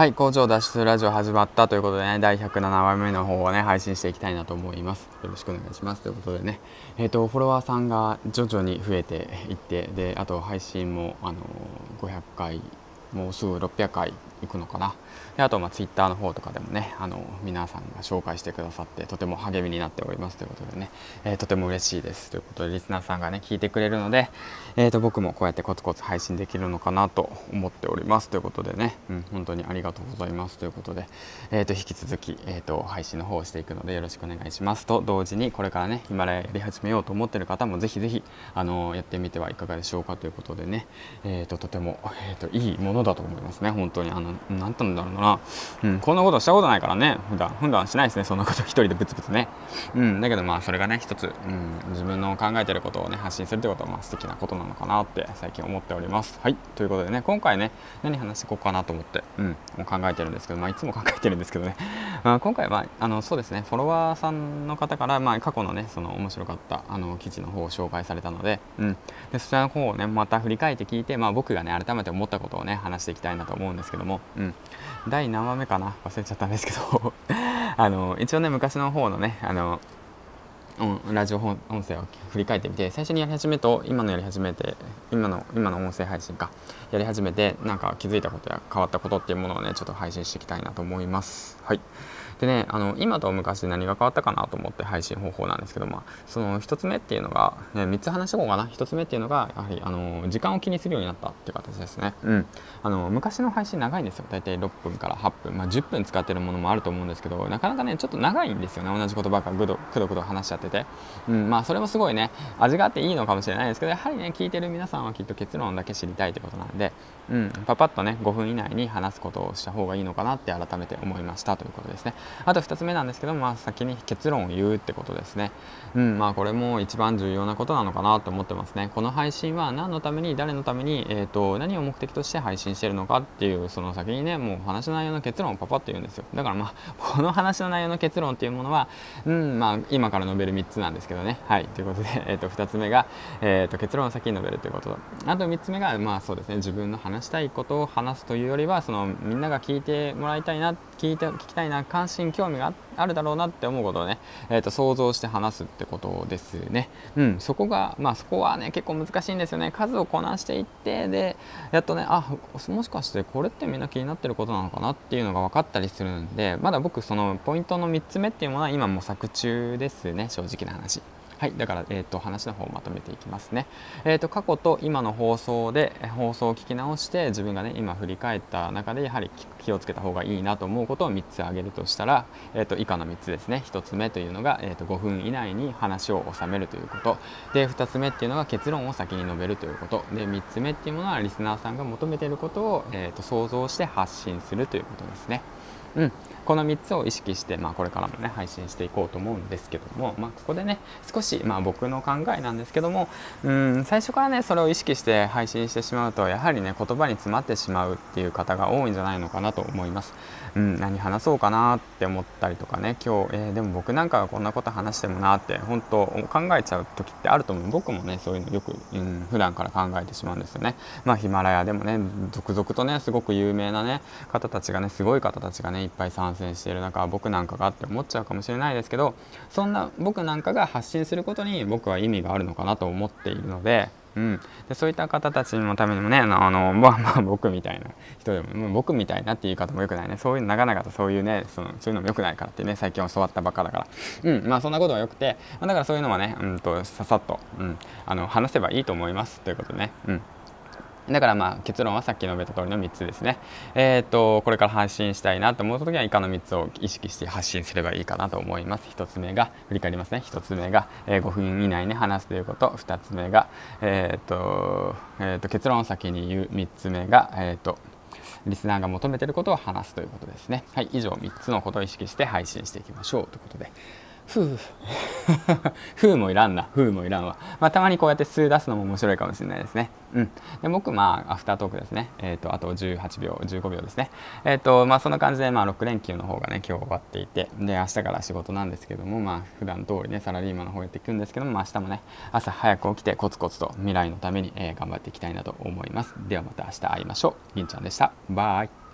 はい工場脱出ラジオ始まったということでね第107話目の方をね配信していきたいなと思います。よろしくお願いします。ということでねえっ、ー、とフォロワーさんが徐々に増えていってであと配信もあの500回もうすぐ600回いくのかな。であとまあツイッターの方とかでもねあの皆さんが紹介してくださってとても励みになっております。ということでね、えー、とても嬉しいです。ということでリスナーさんがね聞いてくれるので、えー、と僕もこうやってコツコツ配信できるのかなと思っております。ということでね、うん、本当にありがとうございます。ということで、えー、と引き続き、えー、と配信の方をしていくのでよろしくお願いします。と同時にこれからねヒマラヤやり始めようと思ってる方もぜひぜひあのやってみてはいかがでしょうか。ということでね、えー、ととても、えー、といいものだと思いますね。本当に。あの何て言うんだろうな、うん、こんなことしたことないからね。普段普段しないですね。そんなこと一人でブツブツね、うん、だけどまあそれがね一つ、うん、自分の考えてることをね発信するってことはまあ素敵なことなのかなって最近思っております。はい。ということでね今回ね何話していこうかなと思って、うん、もう考えてるんですけどまあいつも考えてるんですけどね、まあ、今回はあのそうですね。フォロワーさんの方からまあ過去のねその面白かったあの記事の方を紹介されたので,、うん、でそちらの方をねまた振り返って聞いてまあ僕がね改めて思ったことをね話していきたいなと思うんですけども、うん、第何話目かな？忘れちゃったんですけど。あの一応ね昔の方のねあのうん、ラジオ音声を振り返ってみて最初にやり始めと今のやり始めて今の今の音声配信かやり始めてなんか気づいたことや変わったことっていうものをねちょっと配信していきたいなと思います。はいでねあの今と昔で何が変わったかなと思って配信方法なんですけどもその1つ目っていうのが、ね、3つ話しておこうかな。1つ目っていうのがやはりあの時間を気にするようになったっていう形ですね。うん。あの昔の配信長いんですよ。大体6分から8分、まあ、10分使ってるものもあると思うんですけどなかなかねちょっと長いんですよね。同じことばっかぐどくどくど話しちゃってて、うん、まあそれもすごいね味があっていいのかもしれないですけどやはりね聞いてる皆さんはきっと結論だけ知りたいってことなんで、うん、パパッとね5分以内に話すことをした方がいいのかなって改めて思いましたということですねあと2つ目なんですけど、まあ、先に結論を言うってことですね。うん、まあこれも一番重要なことなのかなと思ってますね。この配信は何のために誰のために、えーと、何を目的として配信してるのかっていうその先にねもう話の内容の結論をパパッと言うんですよ。だからまあこの話の内容の結論っていうものは、うんまあ、今から述べる3つなんですけどね。はいということで、えー、と2つ目が、えー、と結論を先に述べるということあと3つ目がまあそうですね自分の話したいことを話すというよりはそのみんなが聞いてもらいたいな聞いて聞きたいな関心興味があるだろうなって思うことをね、えー、と想像して話すってことですね。うん、そこがまあそこはね結構難しいんですよね。数をこなしていってでやっとねあもしかしてこれってみんな気になってることなのかなっていうのが分かったりするんでまだ僕そのポイントの3つ目っていうものは今模索中ですね正直な話。はい、だから、えーと、話の方をまとめていきますね。えーと、過去と今の放送で放送を聞き直して自分がね今振り返った中でやはり気をつけた方がいいなと思うことを3つ挙げるとしたら、えーと、以下の3つですね1つ目というのが、えー、と5分以内に話を収めるということで2つ目っていうのが結論を先に述べるということで3つ目っていうものはリスナーさんが求めていることを、えー、と想像して発信するということですね。うん、この3つを意識して、まあ、これからもね配信していこうと思うんですけども、まあ、ここでね少し、まあ、僕の考えなんですけどもうん最初からねそれを意識して配信してしまうとやはりね言葉に詰まってしまうっていう方が多いんじゃないのかなと思います。うん、何話そうかなって思ったりとかね今日、えー、でも僕なんかがこんなこと話してもなって本当考えちゃう時ってあると思う僕もねそういうのよく、うん、普段から考えてしまうんですよね。まあ、ヒマラヤでもね続々とねすごく有名なね方たちがねすごい方たちがねいっぱい参戦している中僕なんかがって思っちゃうかもしれないですけどそんな僕なんかが発信することに僕は意味があるのかなと思っているので。うん、でそういった方たちのためにもねあの、まあ、まあ僕みたいな人でも僕みたいなって言い方もよくないね。そういう長々とそういうねそのそういうのもよくないからってね最近教わったばっかだから。うん。まあそんなことはよくてまだからそういうのはね、うんと、ささっと、うん、あの話せばいいと思いますということでね。うん。だからまあ結論はさっき述べた通りの3つですね。えー、とこれから発信したいなと思う時は以下の3つを意識して発信すればいいかなと思います。1つ目が振り返りますね。1つ目が、えー、5分以内に話すということ。2つ目が、えー、とえー、と結論を先に言う。3つ目が、えっとリスナーが求めていることを話すということですね。はい、以上3つのことを意識して配信していきましょうということで。ふうもいらんな。ふうもいらんわ、まあ、たまにこうやって数出すのも面白いかもしれないですね。うん。で僕まあアフタートークですね。えっ、ー、とあと18秒15秒ですね。えっ、ー、とまあそんな感じでまあ6連休の方がね今日終わっていてで明日から仕事なんですけどもまあ普段通りねサラリーマンの方やっていくんですけども、まあ、明日もね朝早く起きてコツコツと未来のために、えー、頑張っていきたいなと思います。ではまた明日会いましょう。銀ちゃんでした。バイ。